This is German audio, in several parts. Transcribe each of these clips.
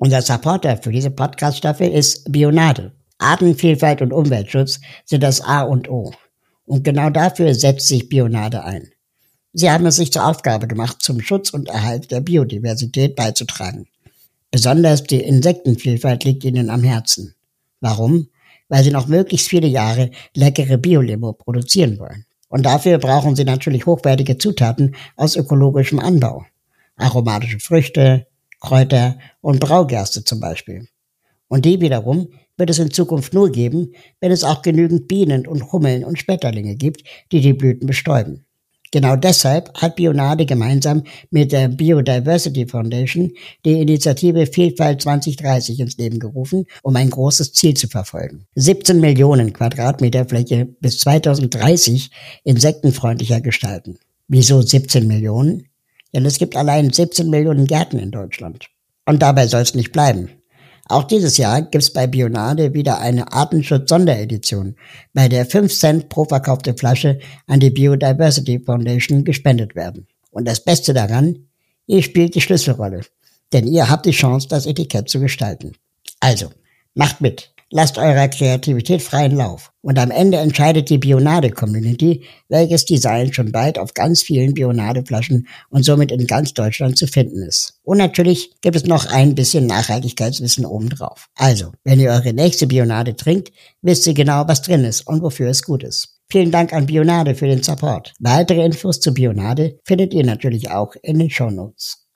Unser Supporter für diese Podcast-Staffel ist Bionade. Artenvielfalt und Umweltschutz sind das A und O. Und genau dafür setzt sich Bionade ein. Sie haben es sich zur Aufgabe gemacht, zum Schutz und Erhalt der Biodiversität beizutragen. Besonders die Insektenvielfalt liegt ihnen am Herzen. Warum? Weil sie noch möglichst viele Jahre leckere Biolimo produzieren wollen. Und dafür brauchen sie natürlich hochwertige Zutaten aus ökologischem Anbau. Aromatische Früchte, Kräuter und Braugerste zum Beispiel. Und die wiederum wird es in Zukunft nur geben, wenn es auch genügend Bienen und Hummeln und Schmetterlinge gibt, die die Blüten bestäuben. Genau deshalb hat Bionade gemeinsam mit der Biodiversity Foundation die Initiative Vielfalt 2030 ins Leben gerufen, um ein großes Ziel zu verfolgen. 17 Millionen Quadratmeter Fläche bis 2030 insektenfreundlicher gestalten. Wieso 17 Millionen? Denn es gibt allein 17 Millionen Gärten in Deutschland. Und dabei soll es nicht bleiben. Auch dieses Jahr gibt's bei Bionade wieder eine Artenschutz-Sonderedition, bei der 5 Cent pro verkaufte Flasche an die Biodiversity Foundation gespendet werden. Und das Beste daran, ihr spielt die Schlüsselrolle, denn ihr habt die Chance, das Etikett zu gestalten. Also, macht mit. Lasst eurer Kreativität freien Lauf. Und am Ende entscheidet die Bionade-Community, welches Design schon bald auf ganz vielen Bionade-Flaschen und somit in ganz Deutschland zu finden ist. Und natürlich gibt es noch ein bisschen Nachhaltigkeitswissen obendrauf. Also, wenn ihr eure nächste Bionade trinkt, wisst ihr genau, was drin ist und wofür es gut ist. Vielen Dank an Bionade für den Support. Weitere Infos zu Bionade findet ihr natürlich auch in den Show Notes.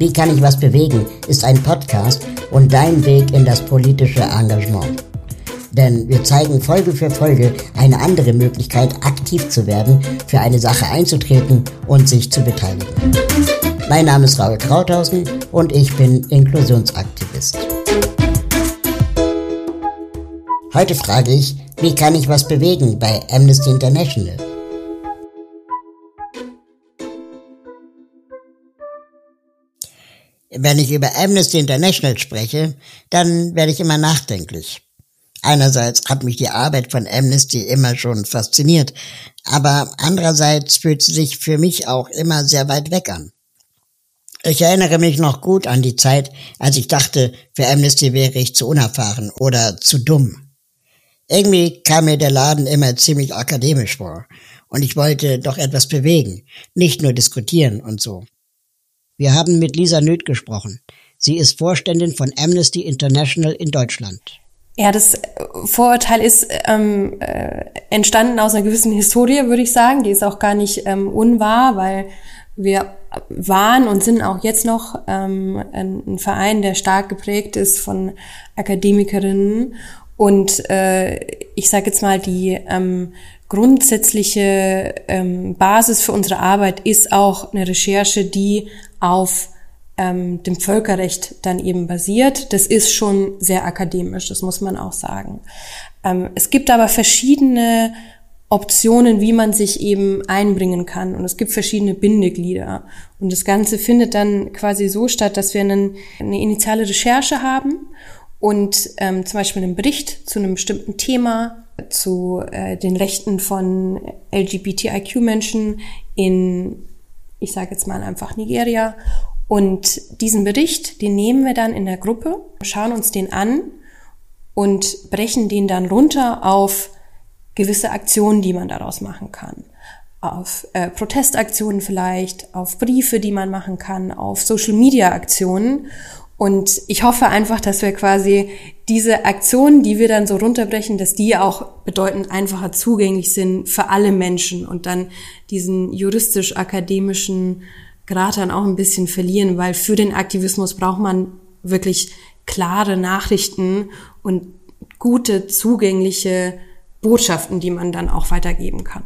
Wie kann ich was bewegen? ist ein Podcast und dein Weg in das politische Engagement. Denn wir zeigen Folge für Folge eine andere Möglichkeit, aktiv zu werden, für eine Sache einzutreten und sich zu beteiligen. Mein Name ist Raul Krauthausen und ich bin Inklusionsaktivist. Heute frage ich, wie kann ich was bewegen bei Amnesty International? Wenn ich über Amnesty International spreche, dann werde ich immer nachdenklich. Einerseits hat mich die Arbeit von Amnesty immer schon fasziniert, aber andererseits fühlt sie sich für mich auch immer sehr weit weg an. Ich erinnere mich noch gut an die Zeit, als ich dachte, für Amnesty wäre ich zu unerfahren oder zu dumm. Irgendwie kam mir der Laden immer ziemlich akademisch vor und ich wollte doch etwas bewegen, nicht nur diskutieren und so. Wir haben mit Lisa Nöth gesprochen. Sie ist Vorständin von Amnesty International in Deutschland. Ja, das Vorurteil ist ähm, äh, entstanden aus einer gewissen Historie, würde ich sagen. Die ist auch gar nicht ähm, unwahr, weil wir waren und sind auch jetzt noch ähm, ein, ein Verein, der stark geprägt ist von Akademikerinnen. Und äh, ich sage jetzt mal, die ähm, grundsätzliche ähm, Basis für unsere Arbeit ist auch eine Recherche, die auf ähm, dem Völkerrecht dann eben basiert. Das ist schon sehr akademisch, das muss man auch sagen. Ähm, es gibt aber verschiedene Optionen, wie man sich eben einbringen kann. Und es gibt verschiedene Bindeglieder. Und das Ganze findet dann quasi so statt, dass wir einen, eine initiale Recherche haben und ähm, zum Beispiel einen Bericht zu einem bestimmten Thema, zu äh, den Rechten von LGBTIQ-Menschen in ich sage jetzt mal einfach Nigeria. Und diesen Bericht, den nehmen wir dann in der Gruppe, schauen uns den an und brechen den dann runter auf gewisse Aktionen, die man daraus machen kann. Auf äh, Protestaktionen vielleicht, auf Briefe, die man machen kann, auf Social-Media-Aktionen und ich hoffe einfach, dass wir quasi diese Aktionen, die wir dann so runterbrechen, dass die auch bedeutend einfacher zugänglich sind für alle Menschen und dann diesen juristisch-akademischen Grad dann auch ein bisschen verlieren, weil für den Aktivismus braucht man wirklich klare Nachrichten und gute, zugängliche Botschaften, die man dann auch weitergeben kann.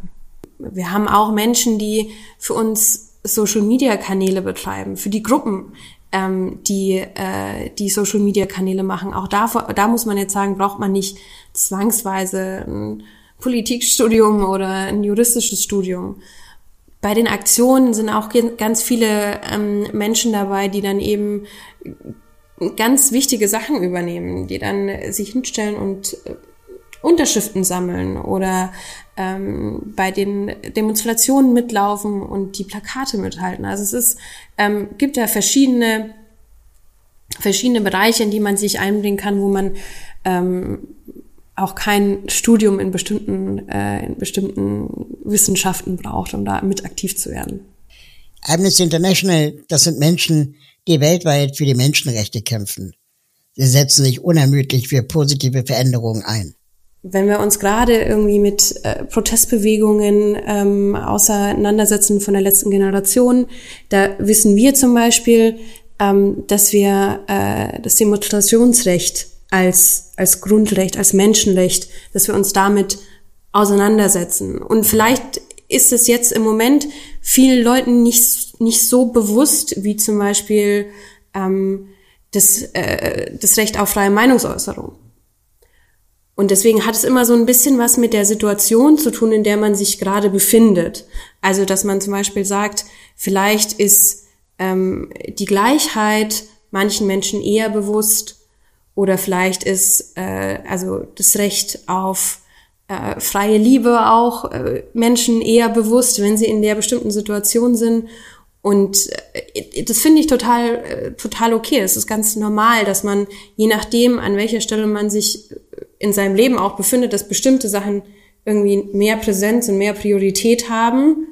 Wir haben auch Menschen, die für uns Social-Media-Kanäle betreiben, für die Gruppen, ähm, die äh, die Social Media Kanäle machen. Auch da, da muss man jetzt sagen, braucht man nicht zwangsweise ein Politikstudium oder ein juristisches Studium. Bei den Aktionen sind auch ganz viele ähm, Menschen dabei, die dann eben ganz wichtige Sachen übernehmen, die dann sich hinstellen und Unterschriften sammeln oder ähm, bei den Demonstrationen mitlaufen und die Plakate mithalten. Also es ist, ähm, gibt ja verschiedene, verschiedene Bereiche, in die man sich einbringen kann, wo man ähm, auch kein Studium in bestimmten, äh, in bestimmten Wissenschaften braucht, um da mit aktiv zu werden. Amnesty International, das sind Menschen, die weltweit für die Menschenrechte kämpfen. Sie setzen sich unermüdlich für positive Veränderungen ein. Wenn wir uns gerade irgendwie mit äh, Protestbewegungen ähm, auseinandersetzen von der letzten Generation, da wissen wir zum Beispiel, ähm, dass wir äh, das Demonstrationsrecht als, als Grundrecht, als Menschenrecht, dass wir uns damit auseinandersetzen. Und vielleicht ist es jetzt im Moment vielen Leuten nicht, nicht so bewusst, wie zum Beispiel ähm, das, äh, das Recht auf freie Meinungsäußerung. Und deswegen hat es immer so ein bisschen was mit der Situation zu tun, in der man sich gerade befindet. Also, dass man zum Beispiel sagt, vielleicht ist ähm, die Gleichheit manchen Menschen eher bewusst oder vielleicht ist äh, also das Recht auf äh, freie Liebe auch äh, Menschen eher bewusst, wenn sie in der bestimmten Situation sind. Und äh, das finde ich total, äh, total okay. Es ist ganz normal, dass man, je nachdem, an welcher Stelle man sich in seinem Leben auch befindet, dass bestimmte Sachen irgendwie mehr Präsenz und mehr Priorität haben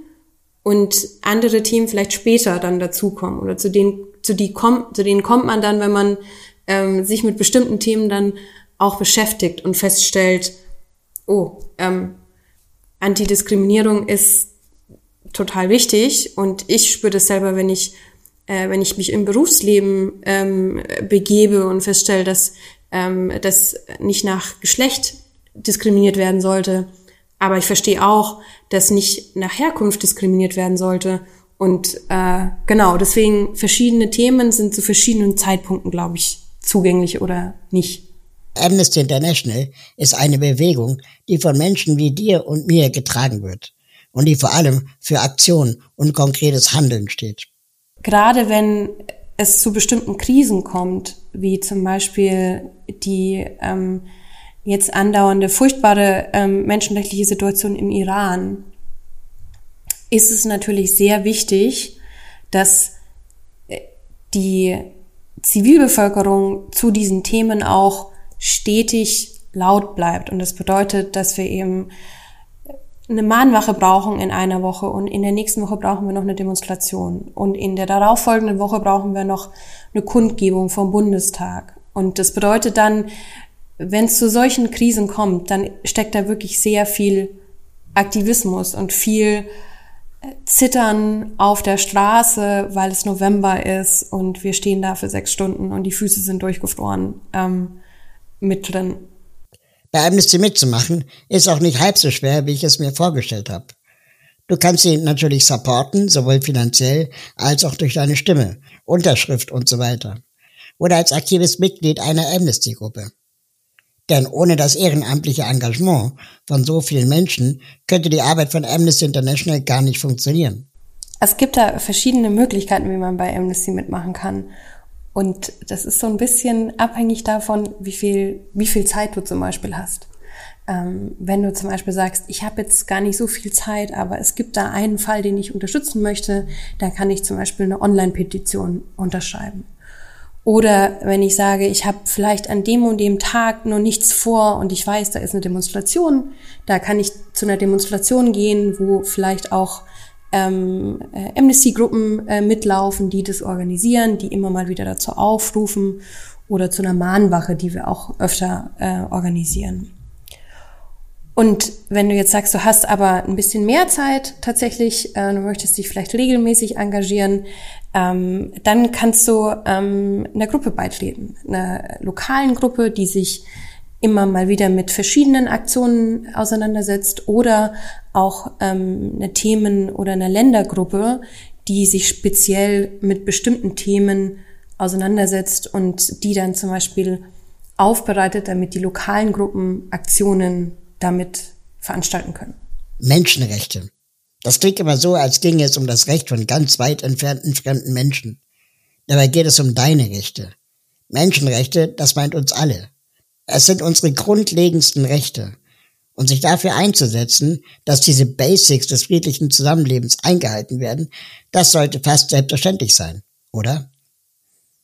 und andere Themen vielleicht später dann dazukommen oder zu denen, zu, die kommt, zu denen kommt man dann, wenn man ähm, sich mit bestimmten Themen dann auch beschäftigt und feststellt, oh, ähm, Antidiskriminierung ist total wichtig und ich spüre das selber, wenn ich äh, wenn ich mich im Berufsleben ähm, begebe und feststelle, dass ähm, das nicht nach Geschlecht diskriminiert werden sollte, aber ich verstehe auch, dass nicht nach Herkunft diskriminiert werden sollte. Und äh, genau, deswegen verschiedene Themen sind zu verschiedenen Zeitpunkten, glaube ich, zugänglich oder nicht. Amnesty International ist eine Bewegung, die von Menschen wie dir und mir getragen wird und die vor allem für Aktion und konkretes Handeln steht. Gerade wenn es zu bestimmten Krisen kommt, wie zum Beispiel die ähm, jetzt andauernde furchtbare ähm, menschenrechtliche Situation im Iran, ist es natürlich sehr wichtig, dass äh, die Zivilbevölkerung zu diesen Themen auch stetig laut bleibt. Und das bedeutet, dass wir eben eine Mahnwache brauchen in einer Woche und in der nächsten Woche brauchen wir noch eine Demonstration und in der darauffolgenden Woche brauchen wir noch eine Kundgebung vom Bundestag. Und das bedeutet dann, wenn es zu solchen Krisen kommt, dann steckt da wirklich sehr viel Aktivismus und viel äh, Zittern auf der Straße, weil es November ist und wir stehen da für sechs Stunden und die Füße sind durchgefroren. Ähm, mit drin. Bei Amnesty mitzumachen ist auch nicht halb so schwer, wie ich es mir vorgestellt habe. Du kannst sie natürlich supporten, sowohl finanziell als auch durch deine Stimme, Unterschrift und so weiter. Oder als aktives Mitglied einer Amnesty-Gruppe. Denn ohne das ehrenamtliche Engagement von so vielen Menschen könnte die Arbeit von Amnesty International gar nicht funktionieren. Es gibt da verschiedene Möglichkeiten, wie man bei Amnesty mitmachen kann. Und das ist so ein bisschen abhängig davon, wie viel, wie viel Zeit du zum Beispiel hast. Ähm, wenn du zum Beispiel sagst, ich habe jetzt gar nicht so viel Zeit, aber es gibt da einen Fall, den ich unterstützen möchte, dann kann ich zum Beispiel eine Online-Petition unterschreiben. Oder wenn ich sage, ich habe vielleicht an dem und dem Tag noch nichts vor und ich weiß, da ist eine Demonstration, da kann ich zu einer Demonstration gehen, wo vielleicht auch ähm, äh, Amnesty-Gruppen äh, mitlaufen, die das organisieren, die immer mal wieder dazu aufrufen oder zu einer Mahnwache, die wir auch öfter äh, organisieren. Und wenn du jetzt sagst, du hast aber ein bisschen mehr Zeit tatsächlich, äh, du möchtest dich vielleicht regelmäßig engagieren, ähm, dann kannst du ähm, einer Gruppe beitreten, einer lokalen Gruppe, die sich immer mal wieder mit verschiedenen Aktionen auseinandersetzt oder auch ähm, eine Themen- oder eine Ländergruppe, die sich speziell mit bestimmten Themen auseinandersetzt und die dann zum Beispiel aufbereitet, damit die lokalen Gruppen Aktionen damit veranstalten können. Menschenrechte. Das klingt immer so, als ginge es um das Recht von ganz weit entfernten fremden Menschen. Dabei geht es um deine Rechte. Menschenrechte, das meint uns alle. Es sind unsere grundlegendsten Rechte. und sich dafür einzusetzen, dass diese Basics des friedlichen Zusammenlebens eingehalten werden, das sollte fast selbstverständlich sein, oder?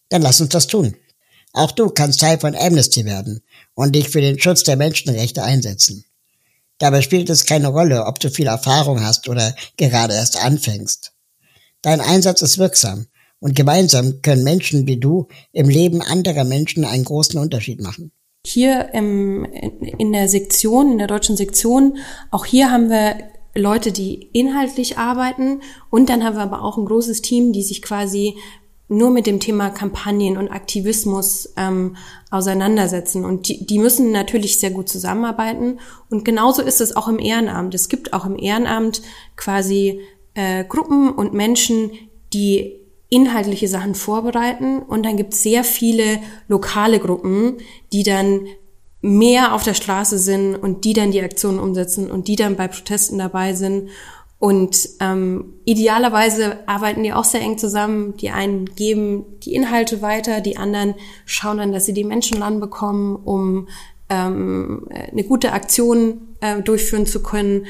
Dann lass uns das tun. Auch du kannst Teil von Amnesty werden und dich für den Schutz der Menschenrechte einsetzen. Dabei spielt es keine Rolle, ob du viel Erfahrung hast oder gerade erst anfängst. Dein Einsatz ist wirksam und gemeinsam können Menschen wie du im Leben anderer Menschen einen großen Unterschied machen. Hier im, in der Sektion, in der deutschen Sektion, auch hier haben wir Leute, die inhaltlich arbeiten und dann haben wir aber auch ein großes Team, die sich quasi nur mit dem Thema Kampagnen und Aktivismus ähm, auseinandersetzen. Und die, die müssen natürlich sehr gut zusammenarbeiten. Und genauso ist es auch im Ehrenamt. Es gibt auch im Ehrenamt quasi äh, Gruppen und Menschen, die inhaltliche Sachen vorbereiten. Und dann gibt es sehr viele lokale Gruppen, die dann mehr auf der Straße sind und die dann die Aktionen umsetzen und die dann bei Protesten dabei sind und ähm, idealerweise arbeiten die auch sehr eng zusammen. Die einen geben die Inhalte weiter, die anderen schauen dann, dass sie die Menschen ranbekommen, um ähm, eine gute Aktion äh, durchführen zu können.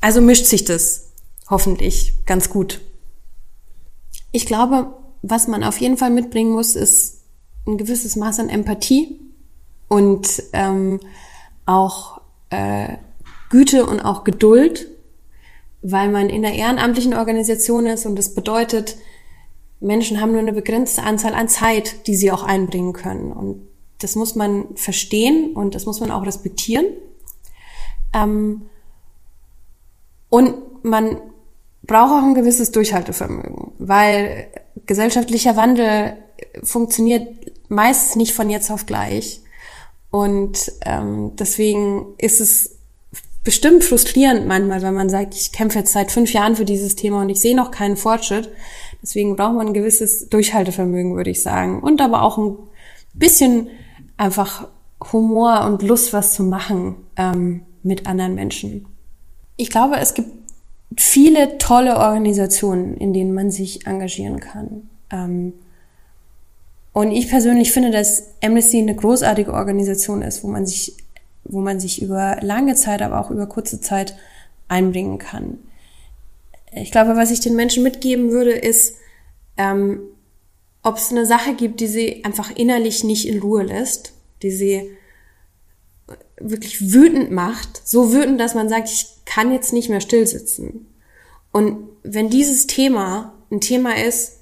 Also mischt sich das hoffentlich ganz gut. Ich glaube, was man auf jeden Fall mitbringen muss, ist ein gewisses Maß an Empathie und ähm, auch äh, Güte und auch Geduld weil man in einer ehrenamtlichen Organisation ist und das bedeutet, Menschen haben nur eine begrenzte Anzahl an Zeit, die sie auch einbringen können. Und das muss man verstehen und das muss man auch respektieren. Ähm, und man braucht auch ein gewisses Durchhaltevermögen, weil gesellschaftlicher Wandel funktioniert meist nicht von jetzt auf gleich. Und ähm, deswegen ist es bestimmt frustrierend manchmal, wenn man sagt, ich kämpfe jetzt seit fünf Jahren für dieses Thema und ich sehe noch keinen Fortschritt. Deswegen braucht man ein gewisses Durchhaltevermögen, würde ich sagen. Und aber auch ein bisschen einfach Humor und Lust, was zu machen ähm, mit anderen Menschen. Ich glaube, es gibt viele tolle Organisationen, in denen man sich engagieren kann. Ähm, und ich persönlich finde, dass Amnesty eine großartige Organisation ist, wo man sich wo man sich über lange Zeit, aber auch über kurze Zeit einbringen kann. Ich glaube, was ich den Menschen mitgeben würde, ist, ähm, ob es eine Sache gibt, die sie einfach innerlich nicht in Ruhe lässt, die sie wirklich wütend macht, so wütend, dass man sagt, ich kann jetzt nicht mehr stillsitzen. Und wenn dieses Thema ein Thema ist,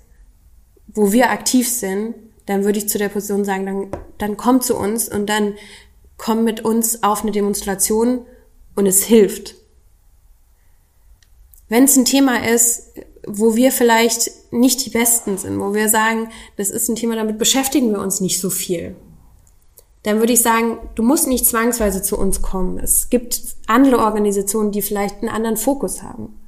wo wir aktiv sind, dann würde ich zu der Person sagen, dann, dann kommt zu uns und dann komm mit uns auf eine Demonstration und es hilft. Wenn es ein Thema ist, wo wir vielleicht nicht die Besten sind, wo wir sagen, das ist ein Thema, damit beschäftigen wir uns nicht so viel, dann würde ich sagen, du musst nicht zwangsweise zu uns kommen. Es gibt andere Organisationen, die vielleicht einen anderen Fokus haben.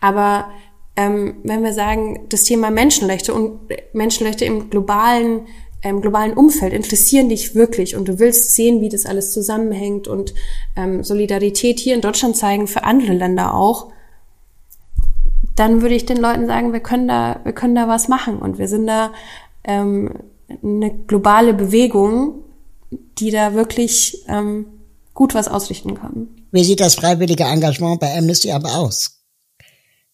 Aber ähm, wenn wir sagen, das Thema Menschenrechte und Menschenrechte im globalen ähm, globalen Umfeld interessieren dich wirklich und du willst sehen, wie das alles zusammenhängt und ähm, Solidarität hier in Deutschland zeigen für andere Länder auch, dann würde ich den Leuten sagen, wir können da, wir können da was machen und wir sind da ähm, eine globale Bewegung, die da wirklich ähm, gut was ausrichten kann. Wie sieht das freiwillige Engagement bei Amnesty aber aus?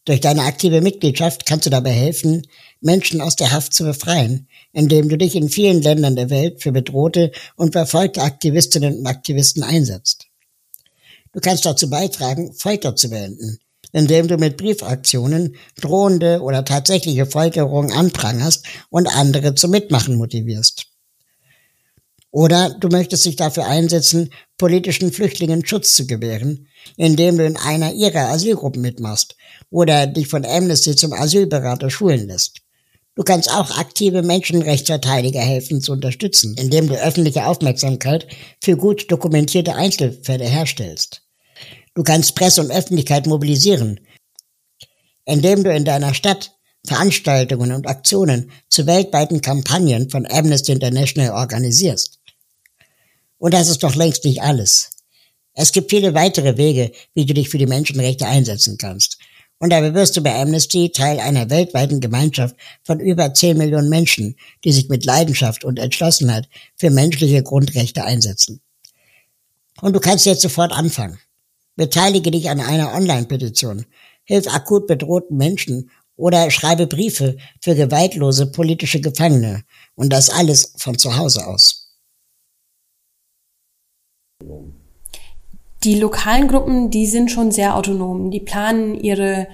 Durch deine aktive Mitgliedschaft kannst du dabei helfen, Menschen aus der Haft zu befreien, indem du dich in vielen Ländern der Welt für bedrohte und verfolgte Aktivistinnen und Aktivisten einsetzt. Du kannst dazu beitragen, Folter zu beenden, indem du mit Briefaktionen drohende oder tatsächliche Folterungen anprangerst und andere zum Mitmachen motivierst. Oder du möchtest dich dafür einsetzen, politischen Flüchtlingen Schutz zu gewähren, indem du in einer ihrer Asylgruppen mitmachst oder dich von Amnesty zum Asylberater schulen lässt. Du kannst auch aktive Menschenrechtsverteidiger helfen zu unterstützen, indem du öffentliche Aufmerksamkeit für gut dokumentierte Einzelfälle herstellst. Du kannst Presse und Öffentlichkeit mobilisieren, indem du in deiner Stadt Veranstaltungen und Aktionen zu weltweiten Kampagnen von Amnesty International organisierst. Und das ist doch längst nicht alles. Es gibt viele weitere Wege, wie du dich für die Menschenrechte einsetzen kannst. Und dabei wirst du bei Amnesty Teil einer weltweiten Gemeinschaft von über 10 Millionen Menschen, die sich mit Leidenschaft und Entschlossenheit für menschliche Grundrechte einsetzen. Und du kannst jetzt sofort anfangen. Beteilige dich an einer Online-Petition. Hilf akut bedrohten Menschen oder schreibe Briefe für gewaltlose politische Gefangene. Und das alles von zu Hause aus. Die lokalen Gruppen, die sind schon sehr autonom. Die planen ihre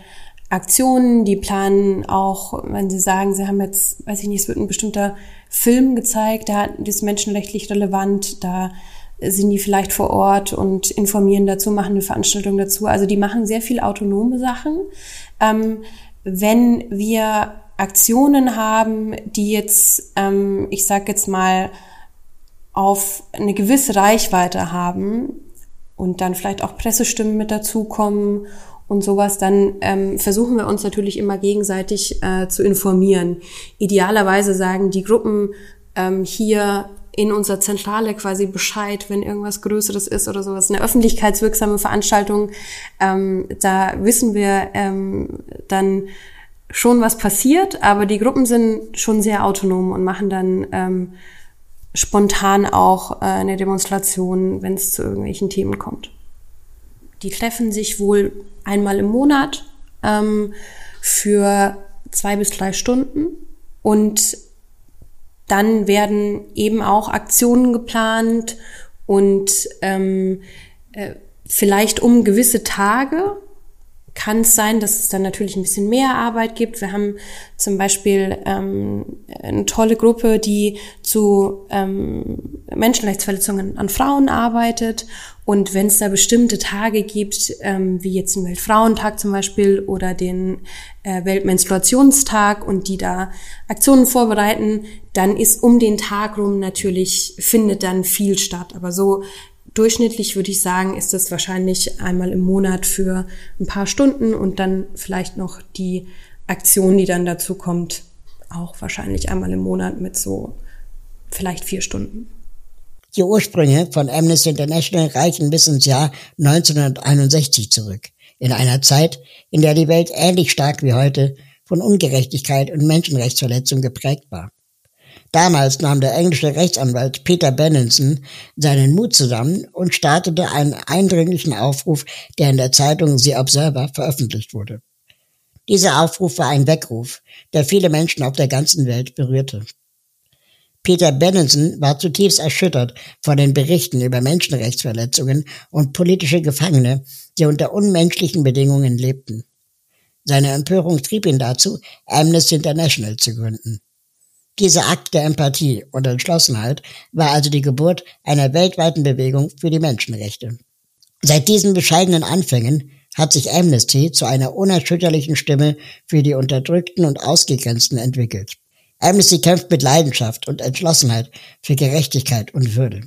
Aktionen, die planen auch, wenn sie sagen, sie haben jetzt, weiß ich nicht, es wird ein bestimmter Film gezeigt, da ist menschenrechtlich relevant, da sind die vielleicht vor Ort und informieren dazu, machen eine Veranstaltung dazu. Also die machen sehr viel autonome Sachen. Ähm, wenn wir Aktionen haben, die jetzt, ähm, ich sage jetzt mal, auf eine gewisse Reichweite haben und dann vielleicht auch Pressestimmen mit dazukommen und sowas, dann ähm, versuchen wir uns natürlich immer gegenseitig äh, zu informieren. Idealerweise sagen die Gruppen ähm, hier in unserer Zentrale quasi Bescheid, wenn irgendwas Größeres ist oder sowas. Eine öffentlichkeitswirksame Veranstaltung, ähm, da wissen wir ähm, dann schon, was passiert, aber die Gruppen sind schon sehr autonom und machen dann ähm, spontan auch äh, eine Demonstration, wenn es zu irgendwelchen Themen kommt. Die treffen sich wohl einmal im Monat ähm, für zwei bis drei Stunden und dann werden eben auch Aktionen geplant und ähm, äh, vielleicht um gewisse Tage kann es sein, dass es dann natürlich ein bisschen mehr Arbeit gibt. Wir haben zum Beispiel ähm, eine tolle Gruppe, die zu ähm, Menschenrechtsverletzungen an Frauen arbeitet. Und wenn es da bestimmte Tage gibt, ähm, wie jetzt den Weltfrauentag zum Beispiel oder den äh, Weltmenstruationstag und die da Aktionen vorbereiten, dann ist um den Tag rum natürlich, findet dann viel statt. Aber so durchschnittlich würde ich sagen, ist das wahrscheinlich einmal im Monat für ein paar Stunden und dann vielleicht noch die Aktion, die dann dazu kommt, auch wahrscheinlich einmal im Monat mit so vielleicht vier Stunden. Die Ursprünge von Amnesty International reichen bis ins Jahr 1961 zurück, in einer Zeit, in der die Welt ähnlich stark wie heute von Ungerechtigkeit und Menschenrechtsverletzung geprägt war. Damals nahm der englische Rechtsanwalt Peter Benenson seinen Mut zusammen und startete einen eindringlichen Aufruf, der in der Zeitung The Observer veröffentlicht wurde. Dieser Aufruf war ein Weckruf, der viele Menschen auf der ganzen Welt berührte. Peter Benenson war zutiefst erschüttert von den Berichten über Menschenrechtsverletzungen und politische Gefangene, die unter unmenschlichen Bedingungen lebten. Seine Empörung trieb ihn dazu, Amnesty International zu gründen. Dieser Akt der Empathie und Entschlossenheit war also die Geburt einer weltweiten Bewegung für die Menschenrechte. Seit diesen bescheidenen Anfängen hat sich Amnesty zu einer unerschütterlichen Stimme für die Unterdrückten und Ausgegrenzten entwickelt. Amnesty kämpft mit Leidenschaft und Entschlossenheit für Gerechtigkeit und Würde.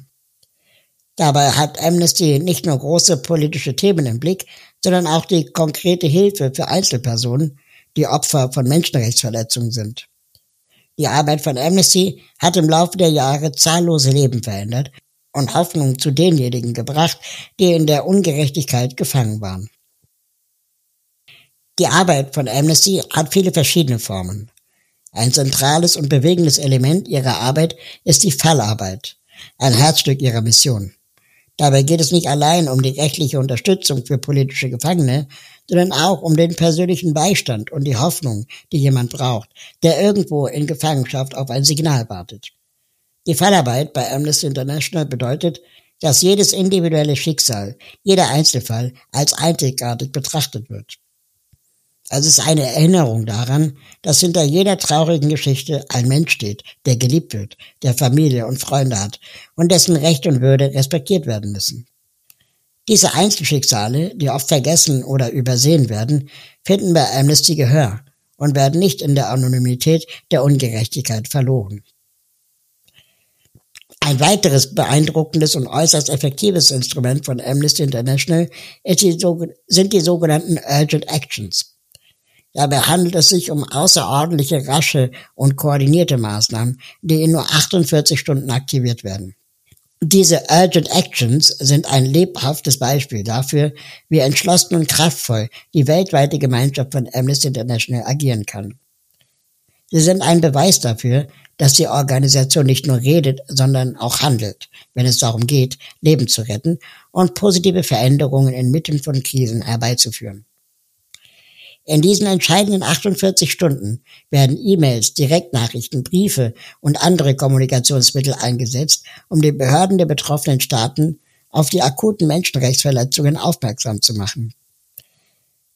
Dabei hat Amnesty nicht nur große politische Themen im Blick, sondern auch die konkrete Hilfe für Einzelpersonen, die Opfer von Menschenrechtsverletzungen sind. Die Arbeit von Amnesty hat im Laufe der Jahre zahllose Leben verändert und Hoffnung zu denjenigen gebracht, die in der Ungerechtigkeit gefangen waren. Die Arbeit von Amnesty hat viele verschiedene Formen. Ein zentrales und bewegendes Element ihrer Arbeit ist die Fallarbeit, ein Herzstück ihrer Mission. Dabei geht es nicht allein um die rechtliche Unterstützung für politische Gefangene, sondern auch um den persönlichen Beistand und die Hoffnung, die jemand braucht, der irgendwo in Gefangenschaft auf ein Signal wartet. Die Fallarbeit bei Amnesty International bedeutet, dass jedes individuelle Schicksal, jeder Einzelfall als einzigartig betrachtet wird. Es ist eine Erinnerung daran, dass hinter jeder traurigen Geschichte ein Mensch steht, der geliebt wird, der Familie und Freunde hat und dessen Recht und Würde respektiert werden müssen. Diese Einzelschicksale, die oft vergessen oder übersehen werden, finden bei Amnesty Gehör und werden nicht in der Anonymität der Ungerechtigkeit verloren. Ein weiteres beeindruckendes und äußerst effektives Instrument von Amnesty International die, sind die sogenannten Urgent Actions. Dabei handelt es sich um außerordentliche, rasche und koordinierte Maßnahmen, die in nur 48 Stunden aktiviert werden. Diese Urgent Actions sind ein lebhaftes Beispiel dafür, wie entschlossen und kraftvoll die weltweite Gemeinschaft von Amnesty International agieren kann. Sie sind ein Beweis dafür, dass die Organisation nicht nur redet, sondern auch handelt, wenn es darum geht, Leben zu retten und positive Veränderungen inmitten von Krisen herbeizuführen. In diesen entscheidenden 48 Stunden werden E-Mails, Direktnachrichten, Briefe und andere Kommunikationsmittel eingesetzt, um die Behörden der betroffenen Staaten auf die akuten Menschenrechtsverletzungen aufmerksam zu machen.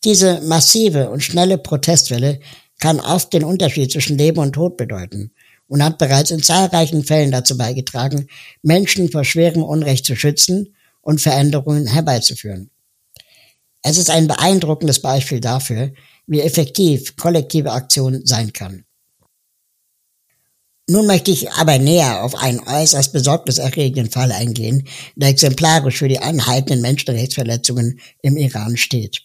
Diese massive und schnelle Protestwelle kann oft den Unterschied zwischen Leben und Tod bedeuten und hat bereits in zahlreichen Fällen dazu beigetragen, Menschen vor schwerem Unrecht zu schützen und Veränderungen herbeizuführen. Es ist ein beeindruckendes Beispiel dafür, wie effektiv kollektive Aktion sein kann. Nun möchte ich aber näher auf einen äußerst besorgniserregenden Fall eingehen, der exemplarisch für die anhaltenden Menschenrechtsverletzungen im Iran steht.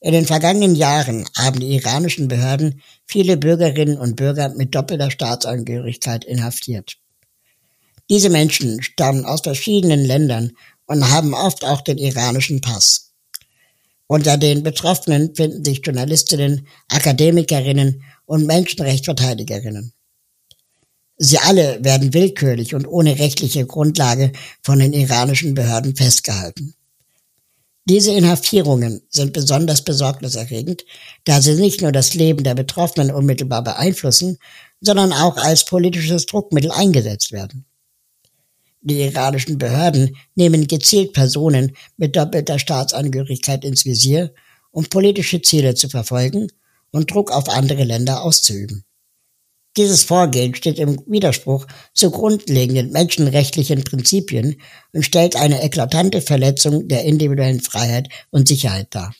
In den vergangenen Jahren haben die iranischen Behörden viele Bürgerinnen und Bürger mit doppelter Staatsangehörigkeit inhaftiert. Diese Menschen stammen aus verschiedenen Ländern und haben oft auch den iranischen Pass. Unter den Betroffenen finden sich Journalistinnen, Akademikerinnen und Menschenrechtsverteidigerinnen. Sie alle werden willkürlich und ohne rechtliche Grundlage von den iranischen Behörden festgehalten. Diese Inhaftierungen sind besonders besorgniserregend, da sie nicht nur das Leben der Betroffenen unmittelbar beeinflussen, sondern auch als politisches Druckmittel eingesetzt werden. Die iranischen Behörden nehmen gezielt Personen mit doppelter Staatsangehörigkeit ins Visier, um politische Ziele zu verfolgen und Druck auf andere Länder auszuüben. Dieses Vorgehen steht im Widerspruch zu grundlegenden menschenrechtlichen Prinzipien und stellt eine eklatante Verletzung der individuellen Freiheit und Sicherheit dar.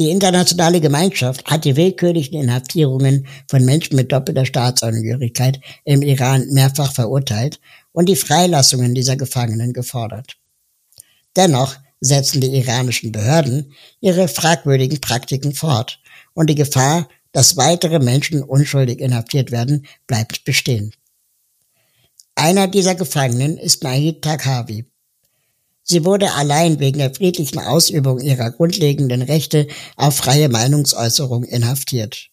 Die internationale Gemeinschaft hat die willkürlichen Inhaftierungen von Menschen mit doppelter Staatsangehörigkeit im Iran mehrfach verurteilt und die Freilassungen dieser Gefangenen gefordert. Dennoch setzen die iranischen Behörden ihre fragwürdigen Praktiken fort und die Gefahr, dass weitere Menschen unschuldig inhaftiert werden, bleibt bestehen. Einer dieser Gefangenen ist Nahid Takhavi. Sie wurde allein wegen der friedlichen Ausübung ihrer grundlegenden Rechte auf freie Meinungsäußerung inhaftiert.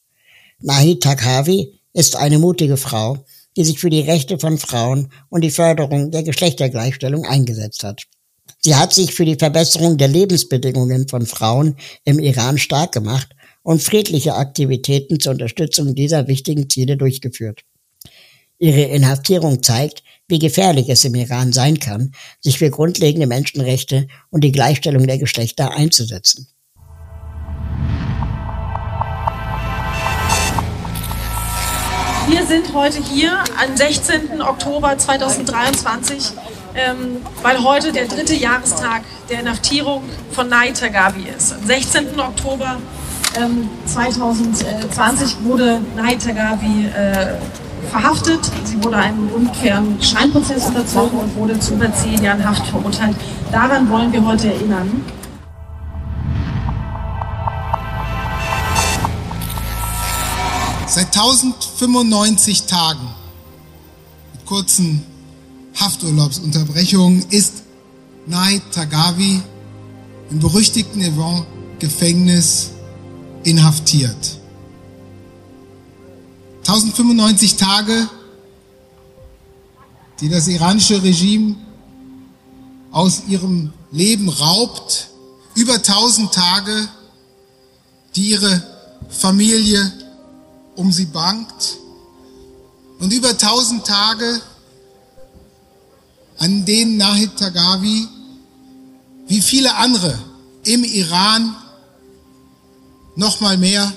Nahid Takhavi ist eine mutige Frau, die sich für die Rechte von Frauen und die Förderung der Geschlechtergleichstellung eingesetzt hat. Sie hat sich für die Verbesserung der Lebensbedingungen von Frauen im Iran stark gemacht und friedliche Aktivitäten zur Unterstützung dieser wichtigen Ziele durchgeführt. Ihre Inhaftierung zeigt, wie gefährlich es im Iran sein kann, sich für grundlegende Menschenrechte und die Gleichstellung der Geschlechter einzusetzen. Wir sind heute hier am 16. Oktober 2023, ähm, weil heute der dritte Jahrestag der Inhaftierung von Nai Tagabi ist. Am 16. Oktober ähm, 2020 wurde Nai Tagabi äh, verhaftet. Sie wurde einem unfairen Scheinprozess unterzogen und wurde zu über zehn Jahren Haft verurteilt. Daran wollen wir heute erinnern. Seit 1095 Tagen mit kurzen Hafturlaubsunterbrechungen ist Nai Tagavi im berüchtigten Event-Gefängnis inhaftiert. 1095 Tage, die das iranische Regime aus ihrem Leben raubt, über 1000 Tage, die ihre Familie um sie bangt und über tausend Tage, an denen Nahid Tagavi wie viele andere im Iran noch mal mehr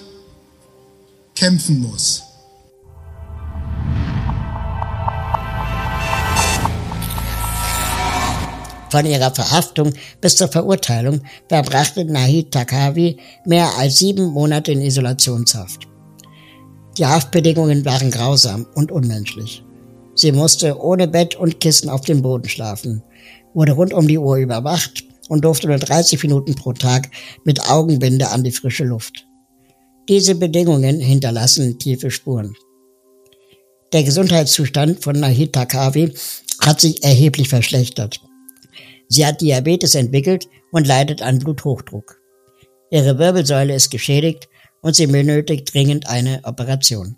kämpfen muss. Von ihrer Verhaftung bis zur Verurteilung verbrachte Nahid Takavi mehr als sieben Monate in Isolationshaft. Die Haftbedingungen waren grausam und unmenschlich. Sie musste ohne Bett und Kissen auf dem Boden schlafen, wurde rund um die Uhr überwacht und durfte nur 30 Minuten pro Tag mit Augenbinde an die frische Luft. Diese Bedingungen hinterlassen tiefe Spuren. Der Gesundheitszustand von Nahid Takavi hat sich erheblich verschlechtert. Sie hat Diabetes entwickelt und leidet an Bluthochdruck. Ihre Wirbelsäule ist geschädigt und sie benötigt dringend eine Operation.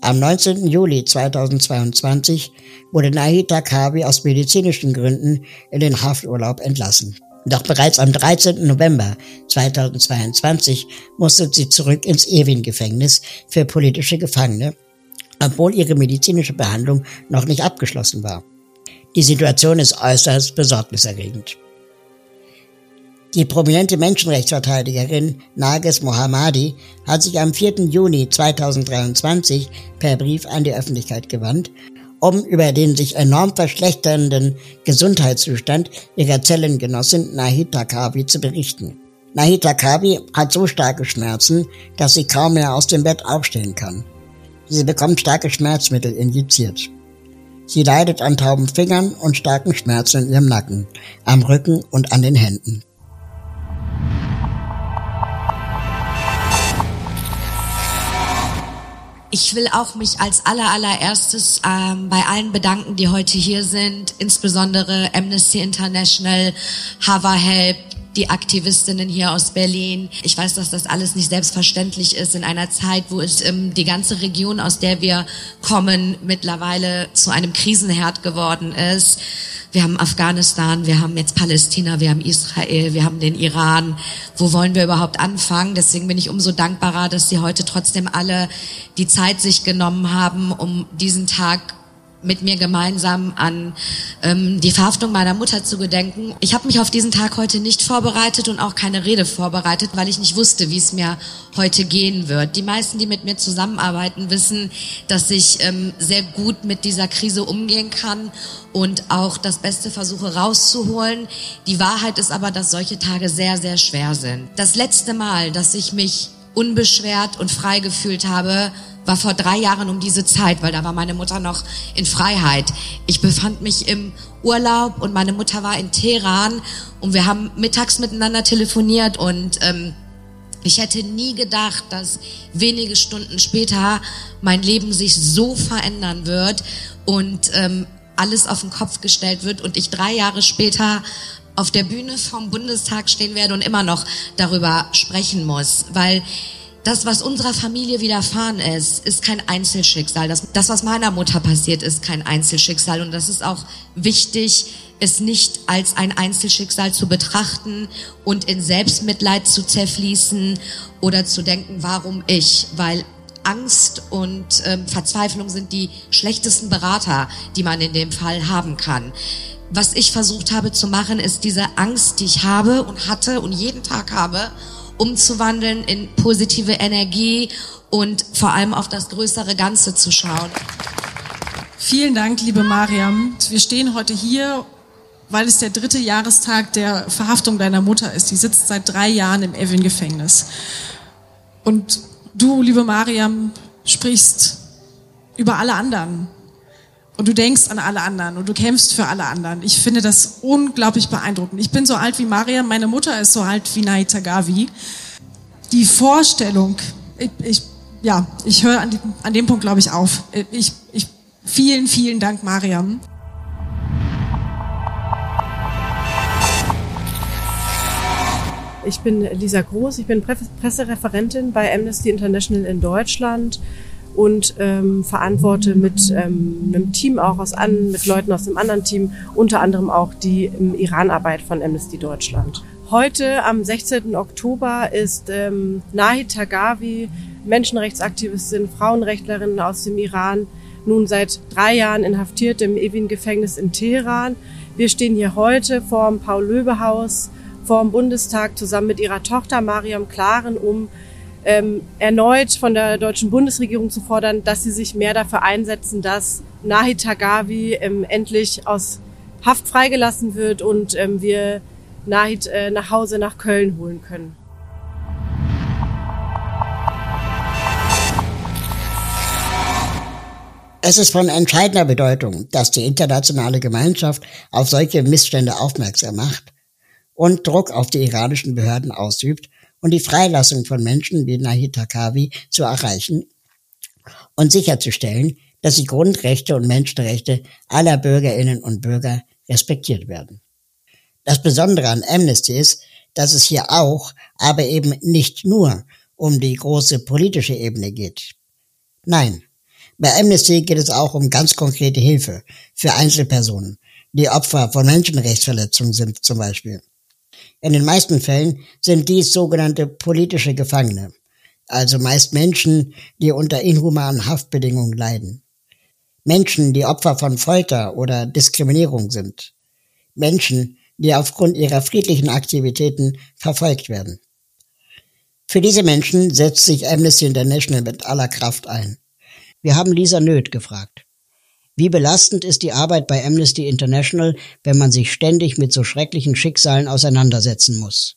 Am 19. Juli 2022 wurde Nahita Kabi aus medizinischen Gründen in den Hafturlaub entlassen. Doch bereits am 13. November 2022 musste sie zurück ins Ewin-Gefängnis für politische Gefangene, obwohl ihre medizinische Behandlung noch nicht abgeschlossen war. Die Situation ist äußerst besorgniserregend. Die prominente Menschenrechtsverteidigerin Nages Mohammadi hat sich am 4. Juni 2023 per Brief an die Öffentlichkeit gewandt um über den sich enorm verschlechternden Gesundheitszustand ihrer Zellengenossin Nahita Kabi zu berichten. Nahita Kabi hat so starke Schmerzen, dass sie kaum mehr aus dem Bett aufstehen kann. Sie bekommt starke Schmerzmittel injiziert. Sie leidet an tauben Fingern und starken Schmerzen in ihrem Nacken, am Rücken und an den Händen. Ich will auch mich als aller allererstes ähm, bei allen bedanken, die heute hier sind, insbesondere Amnesty International, Hava Help, die Aktivistinnen hier aus Berlin. Ich weiß, dass das alles nicht selbstverständlich ist in einer Zeit, wo es ähm, die ganze Region, aus der wir kommen, mittlerweile zu einem Krisenherd geworden ist. Wir haben Afghanistan, wir haben jetzt Palästina, wir haben Israel, wir haben den Iran. Wo wollen wir überhaupt anfangen? Deswegen bin ich umso dankbarer, dass Sie heute trotzdem alle die Zeit sich genommen haben, um diesen Tag mit mir gemeinsam an ähm, die Verhaftung meiner Mutter zu gedenken. Ich habe mich auf diesen Tag heute nicht vorbereitet und auch keine Rede vorbereitet, weil ich nicht wusste, wie es mir heute gehen wird. Die meisten, die mit mir zusammenarbeiten, wissen, dass ich ähm, sehr gut mit dieser Krise umgehen kann und auch das Beste versuche rauszuholen. Die Wahrheit ist aber, dass solche Tage sehr, sehr schwer sind. Das letzte Mal, dass ich mich unbeschwert und frei gefühlt habe, war vor drei Jahren um diese Zeit, weil da war meine Mutter noch in Freiheit. Ich befand mich im Urlaub und meine Mutter war in Teheran und wir haben mittags miteinander telefoniert und ähm, ich hätte nie gedacht, dass wenige Stunden später mein Leben sich so verändern wird und ähm, alles auf den Kopf gestellt wird und ich drei Jahre später auf der Bühne vom Bundestag stehen werde und immer noch darüber sprechen muss, weil das, was unserer Familie widerfahren ist, ist kein Einzelschicksal. Das, das, was meiner Mutter passiert, ist kein Einzelschicksal. Und das ist auch wichtig, es nicht als ein Einzelschicksal zu betrachten und in Selbstmitleid zu zerfließen oder zu denken, warum ich? Weil Angst und ähm, Verzweiflung sind die schlechtesten Berater, die man in dem Fall haben kann. Was ich versucht habe zu machen, ist diese Angst, die ich habe und hatte und jeden Tag habe, umzuwandeln in positive Energie und vor allem auf das größere Ganze zu schauen. Vielen Dank, liebe Mariam. Wir stehen heute hier, weil es der dritte Jahrestag der Verhaftung deiner Mutter ist. Die sitzt seit drei Jahren im Evin-Gefängnis. Und du, liebe Mariam, sprichst über alle anderen. Und du denkst an alle anderen und du kämpfst für alle anderen. Ich finde das unglaublich beeindruckend. Ich bin so alt wie Mariam, meine Mutter ist so alt wie Naita Gavi. Die Vorstellung, ich, ich ja, ich höre an, an, dem Punkt, glaube ich, auf. Ich, ich, vielen, vielen Dank, Mariam. Ich bin Lisa Groß, ich bin Pressereferentin bei Amnesty International in Deutschland und ähm, verantworte mit ähm, einem Team auch aus an, mit Leuten aus einem anderen Team, unter anderem auch die im Iran-Arbeit von Amnesty Deutschland. Heute, am 16. Oktober, ist ähm, Nahid Tagavi, Menschenrechtsaktivistin, Frauenrechtlerin aus dem Iran, nun seit drei Jahren inhaftiert im Evin-Gefängnis in Teheran. Wir stehen hier heute vor dem Paul-Löbe-Haus, vor dem Bundestag zusammen mit ihrer Tochter Mariam Klaren, um ähm, erneut von der deutschen Bundesregierung zu fordern, dass sie sich mehr dafür einsetzen, dass Nahi Tagavi ähm, endlich aus Haft freigelassen wird und ähm, wir Nahid äh, nach Hause nach Köln holen können. Es ist von entscheidender Bedeutung, dass die internationale Gemeinschaft auf solche Missstände aufmerksam macht und Druck auf die iranischen Behörden ausübt, und die Freilassung von Menschen wie Nahid Takawi zu erreichen und sicherzustellen, dass die Grundrechte und Menschenrechte aller Bürgerinnen und Bürger respektiert werden. Das Besondere an Amnesty ist, dass es hier auch, aber eben nicht nur um die große politische Ebene geht. Nein, bei Amnesty geht es auch um ganz konkrete Hilfe für Einzelpersonen, die Opfer von Menschenrechtsverletzungen sind zum Beispiel. In den meisten Fällen sind dies sogenannte politische Gefangene, also meist Menschen, die unter inhumanen Haftbedingungen leiden. Menschen, die Opfer von Folter oder Diskriminierung sind. Menschen, die aufgrund ihrer friedlichen Aktivitäten verfolgt werden. Für diese Menschen setzt sich Amnesty International mit aller Kraft ein. Wir haben Lisa Nöth gefragt. Wie belastend ist die Arbeit bei Amnesty International, wenn man sich ständig mit so schrecklichen Schicksalen auseinandersetzen muss?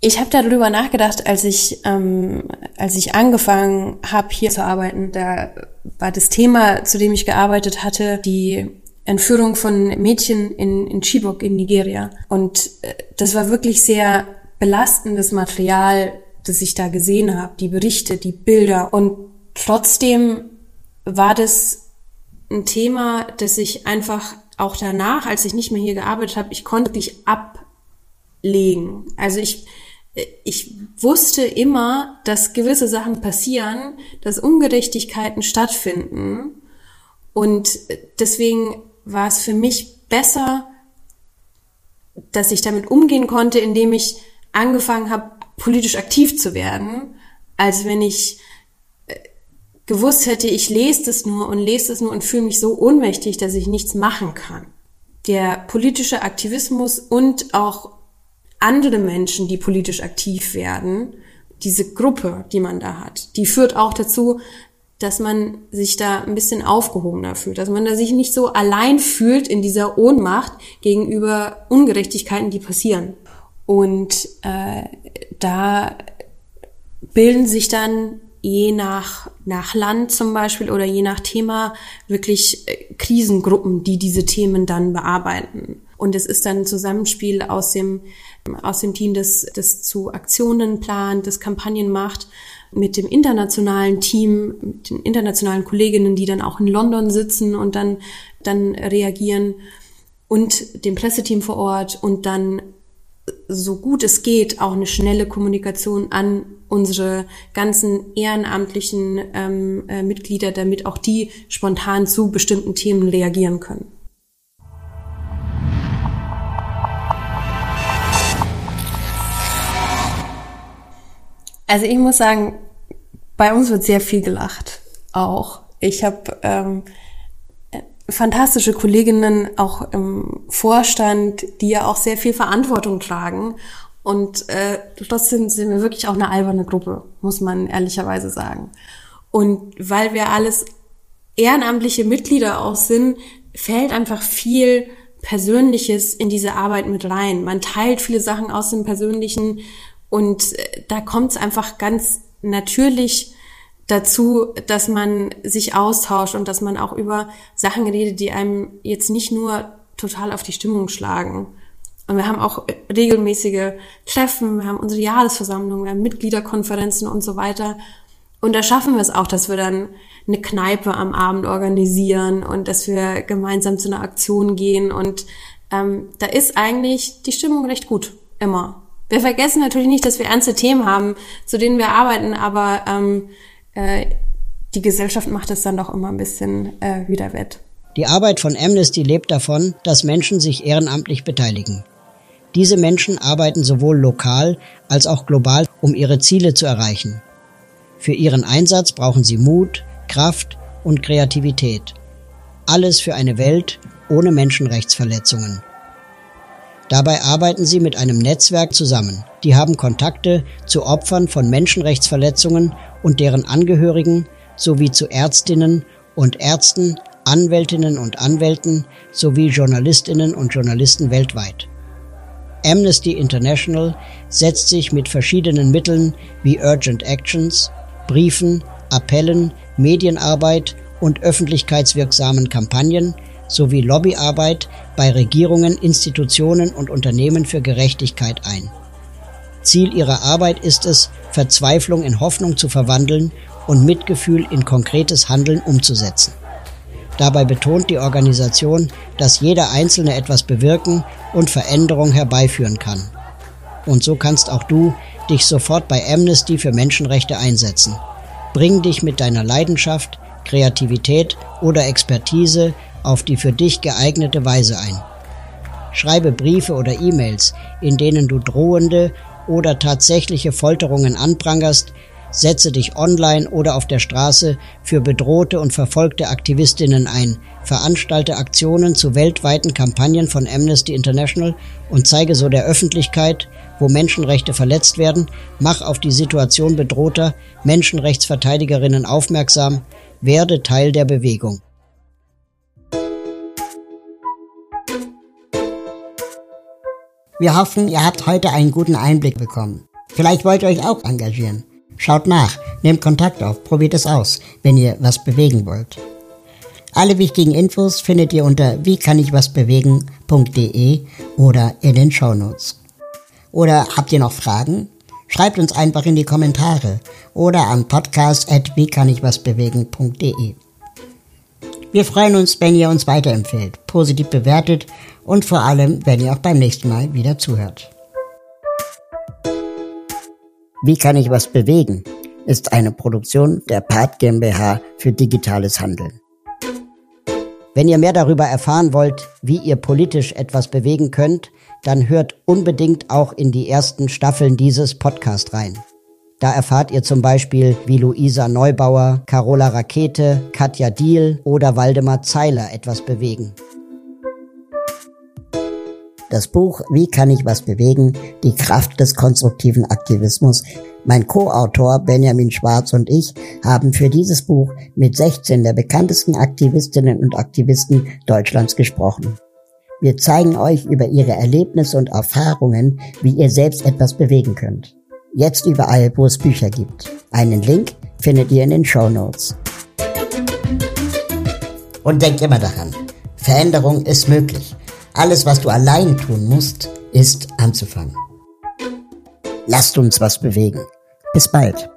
Ich habe darüber nachgedacht, als ich ähm, als ich angefangen habe hier zu arbeiten. Da war das Thema, zu dem ich gearbeitet hatte, die Entführung von Mädchen in, in Chibok in Nigeria. Und äh, das war wirklich sehr belastendes Material, das ich da gesehen habe, die Berichte, die Bilder. Und trotzdem war das ein Thema, das ich einfach auch danach, als ich nicht mehr hier gearbeitet habe, ich konnte dich ablegen. Also ich ich wusste immer, dass gewisse Sachen passieren, dass Ungerechtigkeiten stattfinden. Und deswegen war es für mich besser, dass ich damit umgehen konnte, indem ich angefangen habe, politisch aktiv zu werden, als wenn ich gewusst hätte, ich lese das nur und lese das nur und fühle mich so ohnmächtig, dass ich nichts machen kann. Der politische Aktivismus und auch andere Menschen, die politisch aktiv werden, diese Gruppe, die man da hat, die führt auch dazu, dass man sich da ein bisschen aufgehobener fühlt, dass man da sich nicht so allein fühlt in dieser Ohnmacht gegenüber Ungerechtigkeiten, die passieren. Und äh, da bilden sich dann je nach, nach Land zum Beispiel oder je nach Thema wirklich äh, Krisengruppen, die diese Themen dann bearbeiten. Und es ist dann ein Zusammenspiel aus dem aus dem Team, das, das zu Aktionen plant, das Kampagnen macht, mit dem internationalen Team, mit den internationalen Kolleginnen, die dann auch in London sitzen und dann, dann reagieren und dem Presseteam vor Ort und dann so gut es geht auch eine schnelle Kommunikation an unsere ganzen ehrenamtlichen ähm, äh, Mitglieder, damit auch die spontan zu bestimmten Themen reagieren können. Also ich muss sagen, bei uns wird sehr viel gelacht. Auch. Ich habe ähm, fantastische Kolleginnen auch im Vorstand, die ja auch sehr viel Verantwortung tragen. Und äh, trotzdem sind wir wirklich auch eine alberne Gruppe, muss man ehrlicherweise sagen. Und weil wir alles ehrenamtliche Mitglieder auch sind, fällt einfach viel Persönliches in diese Arbeit mit rein. Man teilt viele Sachen aus dem Persönlichen und äh, da kommt es einfach ganz natürlich dazu, dass man sich austauscht und dass man auch über Sachen redet, die einem jetzt nicht nur total auf die Stimmung schlagen. Und wir haben auch regelmäßige Treffen, wir haben unsere Jahresversammlungen, wir haben Mitgliederkonferenzen und so weiter. Und da schaffen wir es auch, dass wir dann eine Kneipe am Abend organisieren und dass wir gemeinsam zu einer Aktion gehen. Und ähm, da ist eigentlich die Stimmung recht gut, immer. Wir vergessen natürlich nicht, dass wir ernste Themen haben, zu denen wir arbeiten, aber ähm, äh, die Gesellschaft macht es dann doch immer ein bisschen äh, wieder wett. Die Arbeit von Amnesty lebt davon, dass Menschen sich ehrenamtlich beteiligen. Diese Menschen arbeiten sowohl lokal als auch global, um ihre Ziele zu erreichen. Für ihren Einsatz brauchen sie Mut, Kraft und Kreativität. Alles für eine Welt ohne Menschenrechtsverletzungen. Dabei arbeiten sie mit einem Netzwerk zusammen. Die haben Kontakte zu Opfern von Menschenrechtsverletzungen und deren Angehörigen sowie zu Ärztinnen und Ärzten, Anwältinnen und Anwälten sowie Journalistinnen und Journalisten weltweit. Amnesty International setzt sich mit verschiedenen Mitteln wie Urgent Actions, Briefen, Appellen, Medienarbeit und öffentlichkeitswirksamen Kampagnen sowie Lobbyarbeit bei Regierungen, Institutionen und Unternehmen für Gerechtigkeit ein. Ziel ihrer Arbeit ist es, Verzweiflung in Hoffnung zu verwandeln und Mitgefühl in konkretes Handeln umzusetzen. Dabei betont die Organisation, dass jeder Einzelne etwas bewirken und Veränderung herbeiführen kann. Und so kannst auch du dich sofort bei Amnesty für Menschenrechte einsetzen. Bring dich mit deiner Leidenschaft, Kreativität oder Expertise auf die für dich geeignete Weise ein. Schreibe Briefe oder E-Mails, in denen du drohende oder tatsächliche Folterungen anprangerst, setze dich online oder auf der Straße für bedrohte und verfolgte Aktivistinnen ein, veranstalte Aktionen zu weltweiten Kampagnen von Amnesty International und zeige so der Öffentlichkeit, wo Menschenrechte verletzt werden, mach auf die Situation bedrohter Menschenrechtsverteidigerinnen aufmerksam, werde Teil der Bewegung. Wir hoffen, ihr habt heute einen guten Einblick bekommen. Vielleicht wollt ihr euch auch engagieren. Schaut nach, nehmt Kontakt auf, probiert es aus, wenn ihr was bewegen wollt. Alle wichtigen Infos findet ihr unter wiekannigwasbewegen.de oder in den Shownotes. Oder habt ihr noch Fragen? Schreibt uns einfach in die Kommentare oder an podcast.wiekannigwasbewegen.de. Wir freuen uns, wenn ihr uns weiterempfehlt, positiv bewertet und vor allem, wenn ihr auch beim nächsten Mal wieder zuhört. Wie kann ich was bewegen? ist eine Produktion der Part GmbH für digitales Handeln. Wenn ihr mehr darüber erfahren wollt, wie ihr politisch etwas bewegen könnt, dann hört unbedingt auch in die ersten Staffeln dieses Podcast rein. Da erfahrt ihr zum Beispiel, wie Luisa Neubauer, Carola Rakete, Katja Diel oder Waldemar Zeiler etwas bewegen. Das Buch Wie kann ich was bewegen? Die Kraft des konstruktiven Aktivismus. Mein Co-Autor Benjamin Schwarz und ich haben für dieses Buch mit 16 der bekanntesten Aktivistinnen und Aktivisten Deutschlands gesprochen. Wir zeigen euch über ihre Erlebnisse und Erfahrungen, wie ihr selbst etwas bewegen könnt. Jetzt überall, wo es Bücher gibt. Einen Link findet ihr in den Show Notes. Und denk immer daran, Veränderung ist möglich. Alles, was du allein tun musst, ist anzufangen. Lasst uns was bewegen. Bis bald.